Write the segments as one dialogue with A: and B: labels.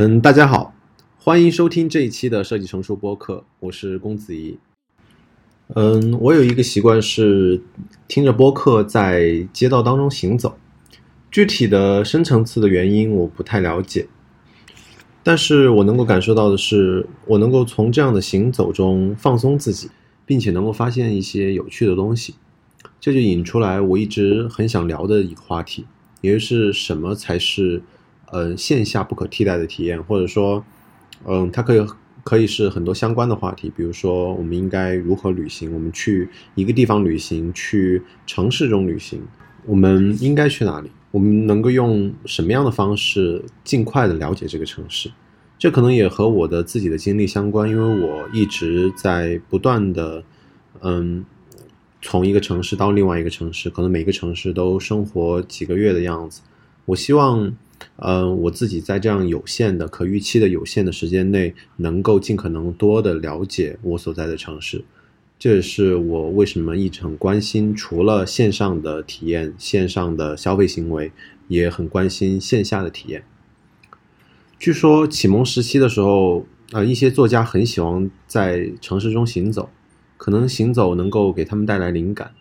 A: 嗯，大家好，欢迎收听这一期的设计成熟播客，我是公子怡。嗯，我有一个习惯是听着播客在街道当中行走，具体的深层次的原因我不太了解，但是我能够感受到的是，我能够从这样的行走中放松自己，并且能够发现一些有趣的东西，这就引出来我一直很想聊的一个话题，也就是什么才是。嗯，线下不可替代的体验，或者说，嗯，它可以可以是很多相关的话题，比如说我们应该如何旅行，我们去一个地方旅行，去城市中旅行，我们应该去哪里？我们能够用什么样的方式尽快的了解这个城市？这可能也和我的自己的经历相关，因为我一直在不断的，嗯，从一个城市到另外一个城市，可能每个城市都生活几个月的样子。我希望。嗯，我自己在这样有限的、可预期的有限的时间内，能够尽可能多的了解我所在的城市，这也是我为什么一直很关心，除了线上的体验、线上的消费行为，也很关心线下的体验。据说启蒙时期的时候，啊，一些作家很喜欢在城市中行走，可能行走能够给他们带来灵感，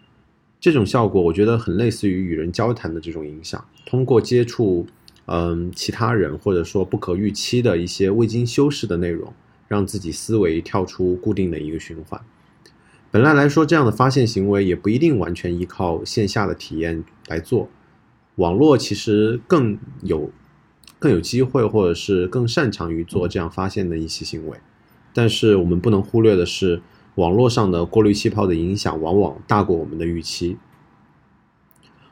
A: 这种效果我觉得很类似于与人交谈的这种影响，通过接触。嗯，其他人或者说不可预期的一些未经修饰的内容，让自己思维跳出固定的一个循环。本来来说，这样的发现行为也不一定完全依靠线下的体验来做。网络其实更有更有机会，或者是更擅长于做这样发现的一些行为。但是我们不能忽略的是，网络上的过滤气泡的影响往往大过我们的预期。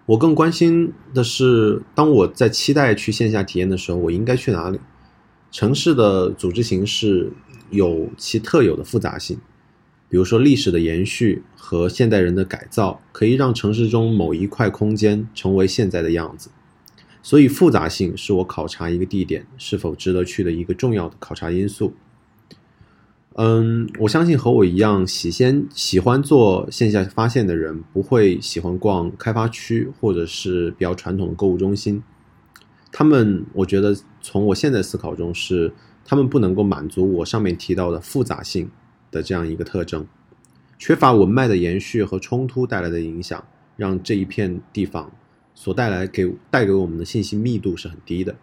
A: 我更关心的是，当我在期待去线下体验的时候，我应该去哪里？城市的组织形式有其特有的复杂性，比如说历史的延续和现代人的改造，可以让城市中某一块空间成为现在的样子。所以，复杂性是我考察一个地点是否值得去的一个重要的考察因素。嗯，我相信和我一样喜先喜欢做线下发现的人，不会喜欢逛开发区或者是比较传统的购物中心。他们，我觉得从我现在思考中是，他们不能够满足我上面提到的复杂性的这样一个特征，缺乏文脉的延续和冲突带来的影响，让这一片地方所带来给带给我们的信息密度是很低的。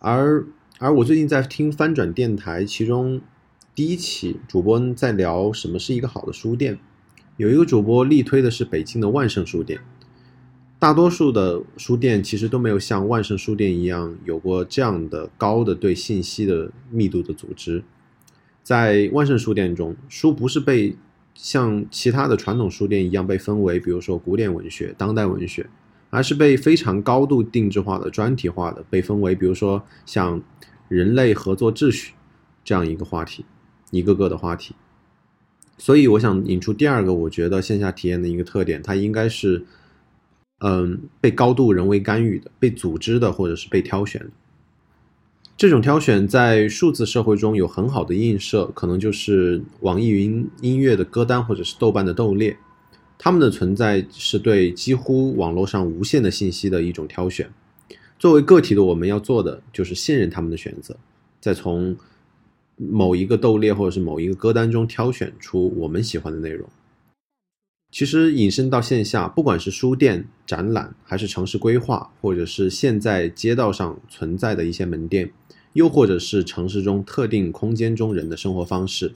A: 而而我最近在听翻转电台，其中。第一期主播在聊什么是一个好的书店，有一个主播力推的是北京的万盛书店。大多数的书店其实都没有像万盛书店一样有过这样的高的对信息的密度的组织。在万盛书店中，书不是被像其他的传统书店一样被分为，比如说古典文学、当代文学，而是被非常高度定制化的、专题化的被分为，比如说像人类合作秩序这样一个话题。一个个的话题，所以我想引出第二个，我觉得线下体验的一个特点，它应该是，嗯，被高度人为干预的、被组织的，或者是被挑选的。这种挑选在数字社会中有很好的映射，可能就是网易云音乐的歌单，或者是豆瓣的豆列。他们的存在是对几乎网络上无限的信息的一种挑选。作为个体的我们要做的，就是信任他们的选择，再从。某一个豆列或者是某一个歌单中挑选出我们喜欢的内容。其实引申到线下，不管是书店、展览，还是城市规划，或者是现在街道上存在的一些门店，又或者是城市中特定空间中人的生活方式，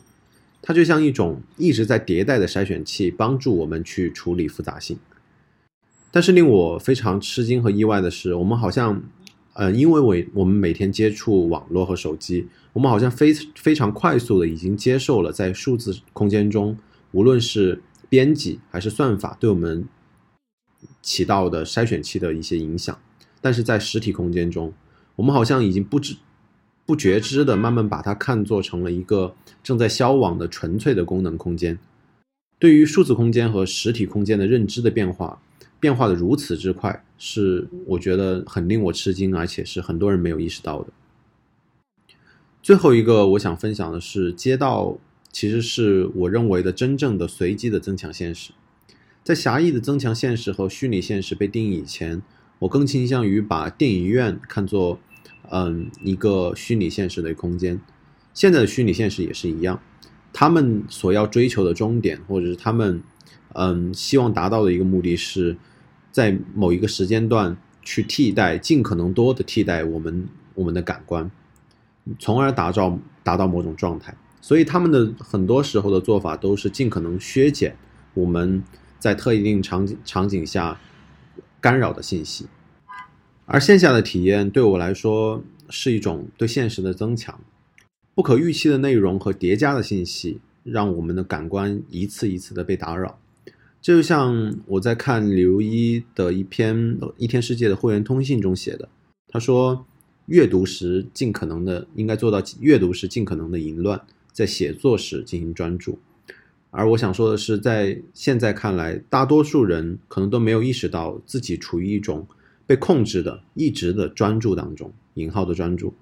A: 它就像一种一直在迭代的筛选器，帮助我们去处理复杂性。但是令我非常吃惊和意外的是，我们好像。呃，因为我我们每天接触网络和手机，我们好像非非常快速的已经接受了在数字空间中，无论是编辑还是算法对我们起到的筛选器的一些影响，但是在实体空间中，我们好像已经不知不觉知的慢慢把它看作成了一个正在消亡的纯粹的功能空间。对于数字空间和实体空间的认知的变化。变化的如此之快，是我觉得很令我吃惊，而且是很多人没有意识到的。最后一个我想分享的是，街道其实是我认为的真正的随机的增强现实。在狭义的增强现实和虚拟现实被定义以前，我更倾向于把电影院看作，嗯，一个虚拟现实的空间。现在的虚拟现实也是一样，他们所要追求的终点，或者是他们嗯希望达到的一个目的是，在某一个时间段去替代，尽可能多的替代我们我们的感官，从而达到达到某种状态。所以他们的很多时候的做法都是尽可能削减我们在特定场景场景下干扰的信息，而线下的体验对我来说是一种对现实的增强。不可预期的内容和叠加的信息，让我们的感官一次一次的被打扰。这就像我在看李如一的一篇《一天世界的会员通信》中写的，他说：“阅读时尽可能的应该做到阅读时尽可能的淫乱。”在写作时进行专注，而我想说的是，在现在看来，大多数人可能都没有意识到自己处于一种被控制的、一直的专注当中（引号的专注）。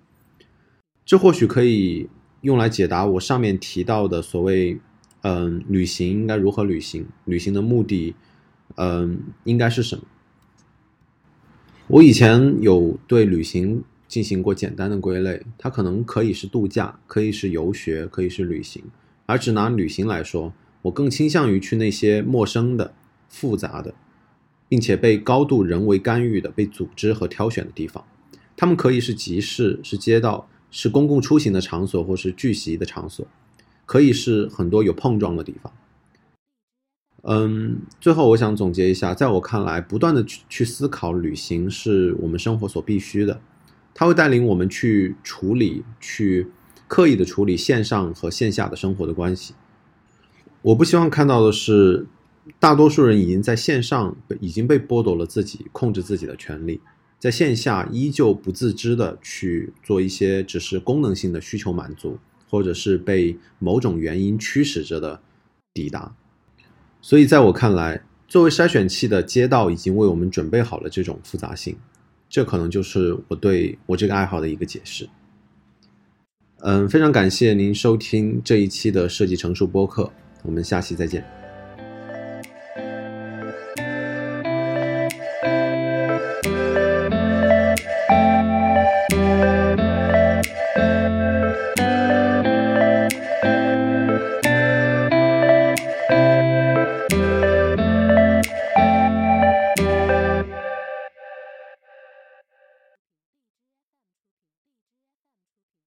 A: 这或许可以用来解答我上面提到的所谓“嗯，旅行应该如何旅行？旅行的目的，嗯，应该是什么？”我以前有对旅行。进行过简单的归类，它可能可以是度假，可以是游学，可以是旅行。而只拿旅行来说，我更倾向于去那些陌生的、复杂的，并且被高度人为干预的、被组织和挑选的地方。他们可以是集市，是街道，是公共出行的场所，或是聚集的场所，可以是很多有碰撞的地方。嗯，最后我想总结一下，在我看来，不断的去去思考旅行是我们生活所必须的。它会带领我们去处理、去刻意的处理线上和线下的生活的关系。我不希望看到的是，大多数人已经在线上已经被剥夺了自己控制自己的权利，在线下依旧不自知的去做一些只是功能性的需求满足，或者是被某种原因驱使着的抵达。所以，在我看来，作为筛选器的街道已经为我们准备好了这种复杂性。这可能就是我对我这个爱好的一个解释。嗯，非常感谢您收听这一期的设计成熟播客，我们下期再见。